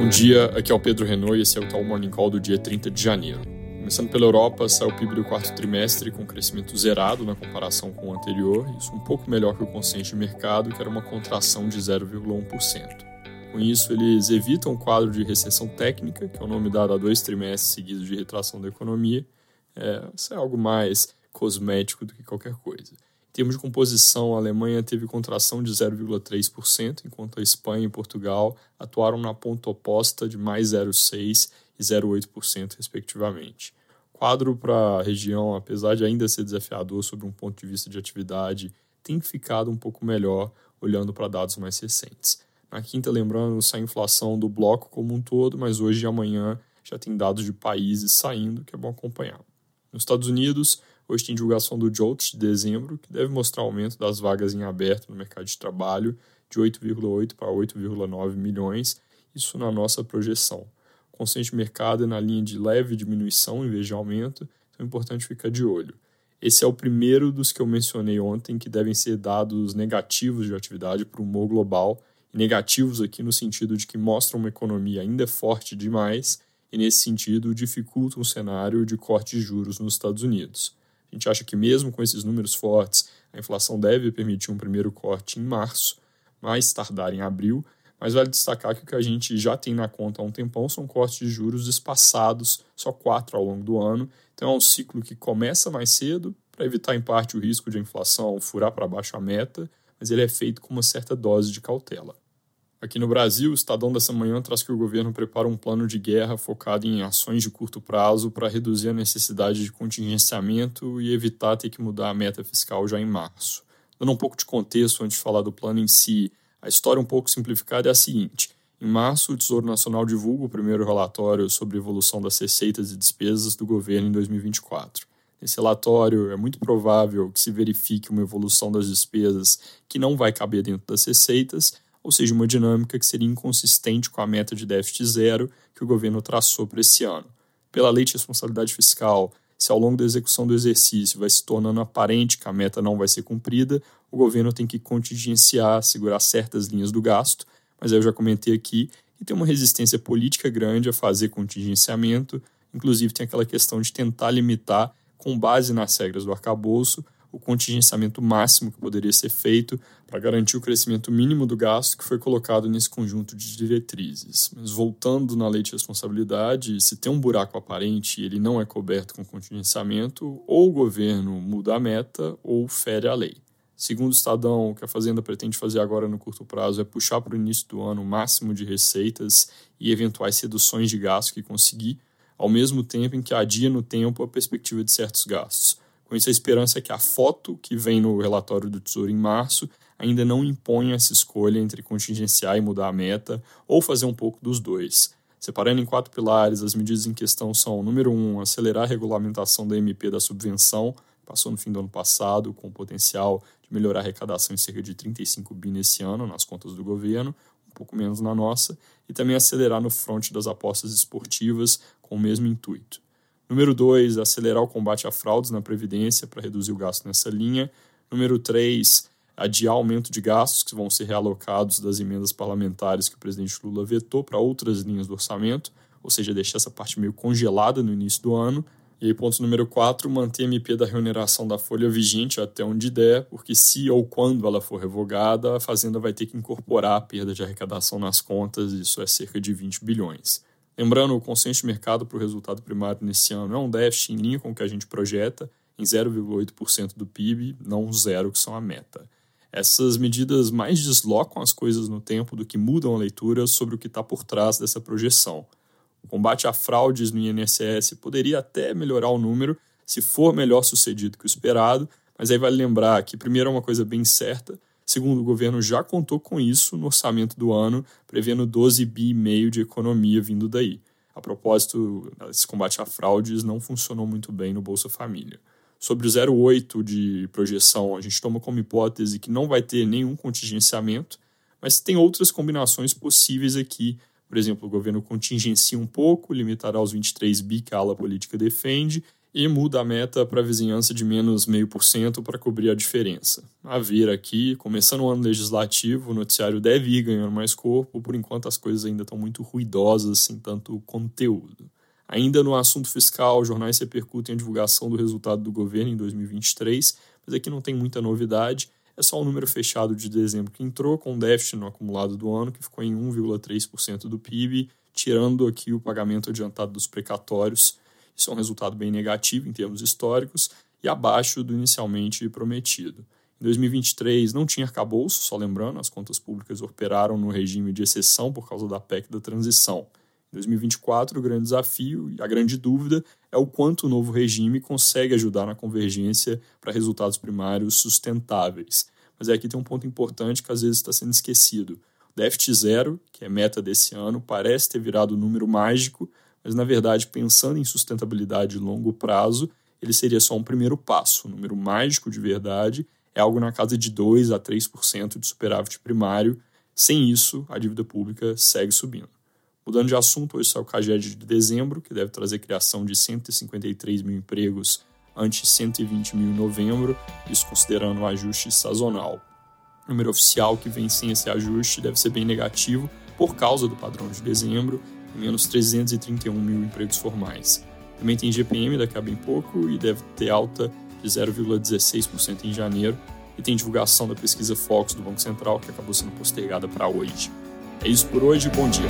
Bom dia, aqui é o Pedro Renault e esse é o Tal Morning Call do dia 30 de janeiro. Começando pela Europa, saiu o PIB do quarto trimestre com crescimento zerado na comparação com o anterior, isso um pouco melhor que o consenso de mercado, que era uma contração de 0,1%. Com isso, eles evitam o quadro de recessão técnica, que é o nome dado a dois trimestres seguidos de retração da economia. É, isso é algo mais cosmético do que qualquer coisa. Em termos de composição, a Alemanha teve contração de 0,3%, enquanto a Espanha e Portugal atuaram na ponta oposta de mais 0,6% e 0,8%, respectivamente. O quadro para a região, apesar de ainda ser desafiador sob um ponto de vista de atividade, tem ficado um pouco melhor olhando para dados mais recentes. Na quinta, lembrando, sai a inflação do bloco como um todo, mas hoje e amanhã já tem dados de países saindo que é bom acompanhar. Nos Estados Unidos, Hoje tem divulgação do JOLTS de dezembro, que deve mostrar aumento das vagas em aberto no mercado de trabalho de 8,8 para 8,9 milhões, isso na nossa projeção. O consenso de mercado é na linha de leve diminuição em vez de aumento, então é importante ficar de olho. Esse é o primeiro dos que eu mencionei ontem que devem ser dados negativos de atividade para o humor global, e negativos aqui no sentido de que mostram uma economia ainda forte demais e, nesse sentido, dificultam o cenário de corte de juros nos Estados Unidos. A gente acha que, mesmo com esses números fortes, a inflação deve permitir um primeiro corte em março, mais tardar em abril, mas vale destacar que o que a gente já tem na conta há um tempão são cortes de juros espaçados, só quatro ao longo do ano. Então é um ciclo que começa mais cedo, para evitar em parte o risco de a inflação furar para baixo a meta, mas ele é feito com uma certa dose de cautela. Aqui no Brasil, o Estadão dessa manhã traz que o governo prepara um plano de guerra focado em ações de curto prazo para reduzir a necessidade de contingenciamento e evitar ter que mudar a meta fiscal já em março. Dando um pouco de contexto antes de falar do plano em si, a história um pouco simplificada é a seguinte. Em março, o Tesouro Nacional divulga o primeiro relatório sobre a evolução das receitas e despesas do governo em 2024. Nesse relatório, é muito provável que se verifique uma evolução das despesas que não vai caber dentro das receitas, ou seja, uma dinâmica que seria inconsistente com a meta de déficit zero que o governo traçou para esse ano. Pela lei de responsabilidade fiscal, se ao longo da execução do exercício vai se tornando aparente que a meta não vai ser cumprida, o governo tem que contingenciar, segurar certas linhas do gasto, mas eu já comentei aqui que tem uma resistência política grande a fazer contingenciamento, inclusive tem aquela questão de tentar limitar, com base nas regras do arcabouço, o contingenciamento máximo que poderia ser feito para garantir o crescimento mínimo do gasto que foi colocado nesse conjunto de diretrizes. Mas voltando na lei de responsabilidade, se tem um buraco aparente e ele não é coberto com contingenciamento, ou o governo muda a meta ou fere a lei. Segundo o Estadão, o que a Fazenda pretende fazer agora no curto prazo é puxar para o início do ano o máximo de receitas e eventuais reduções de gasto que conseguir, ao mesmo tempo em que adia no tempo a perspectiva de certos gastos. Com isso, a esperança é que a foto que vem no relatório do Tesouro em março ainda não impõe essa escolha entre contingenciar e mudar a meta, ou fazer um pouco dos dois. Separando em quatro pilares, as medidas em questão são: número um, acelerar a regulamentação da MP da subvenção, passou no fim do ano passado, com o potencial de melhorar a arrecadação em cerca de 35 bi nesse ano nas contas do governo, um pouco menos na nossa, e também acelerar no fronte das apostas esportivas com o mesmo intuito. Número 2, acelerar o combate a fraudes na Previdência para reduzir o gasto nessa linha. Número 3, adiar aumento de gastos que vão ser realocados das emendas parlamentares que o presidente Lula vetou para outras linhas do orçamento, ou seja, deixar essa parte meio congelada no início do ano. E aí, ponto número 4, manter a MP da remuneração da folha vigente até onde der, porque se ou quando ela for revogada, a Fazenda vai ter que incorporar a perda de arrecadação nas contas, isso é cerca de 20 bilhões. Lembrando, o consenso de mercado para o resultado primário nesse ano é um déficit em linha com o que a gente projeta, em 0,8% do PIB, não zero, que são a meta. Essas medidas mais deslocam as coisas no tempo do que mudam a leitura sobre o que está por trás dessa projeção. O combate a fraudes no INSS poderia até melhorar o número se for melhor sucedido que o esperado, mas aí vale lembrar que, primeiro, é uma coisa bem certa, Segundo, o governo já contou com isso no orçamento do ano, prevendo 12 bi e meio de economia vindo daí. A propósito, esse combate a fraudes não funcionou muito bem no Bolsa Família. Sobre o 0,8 de projeção, a gente toma como hipótese que não vai ter nenhum contingenciamento, mas tem outras combinações possíveis aqui. Por exemplo, o governo contingencia um pouco, limitará os 23 bi que a ala política defende, e muda a meta para a vizinhança de menos 0,5% para cobrir a diferença. A ver aqui, começando o ano legislativo, o noticiário deve ir ganhando mais corpo, por enquanto as coisas ainda estão muito ruidosas, sem tanto conteúdo. Ainda no assunto fiscal, jornais repercutem a divulgação do resultado do governo em 2023, mas aqui não tem muita novidade, é só o número fechado de dezembro que entrou, com déficit no acumulado do ano, que ficou em 1,3% do PIB, tirando aqui o pagamento adiantado dos precatórios, isso é um resultado bem negativo em termos históricos e abaixo do inicialmente prometido. Em 2023 não tinha arcabouço, só lembrando, as contas públicas operaram no regime de exceção por causa da PEC da transição. Em 2024, o grande desafio e a grande dúvida é o quanto o novo regime consegue ajudar na convergência para resultados primários sustentáveis. Mas aqui tem um ponto importante que às vezes está sendo esquecido. O déficit zero, que é meta desse ano, parece ter virado o número mágico mas na verdade, pensando em sustentabilidade de longo prazo, ele seria só um primeiro passo. O número mágico de verdade é algo na casa de 2 a 3% de superávit primário. Sem isso, a dívida pública segue subindo. Mudando de assunto, hoje sai o CAGED de dezembro, que deve trazer criação de 153 mil empregos ante 120 mil em novembro, isso considerando o ajuste sazonal. O número oficial que vem sem esse ajuste deve ser bem negativo por causa do padrão de dezembro menos 331 mil empregos formais. Também tem GPM daqui a bem pouco e deve ter alta de 0,16% em janeiro. E tem divulgação da pesquisa Fox do Banco Central que acabou sendo postergada para hoje. É isso por hoje, bom dia.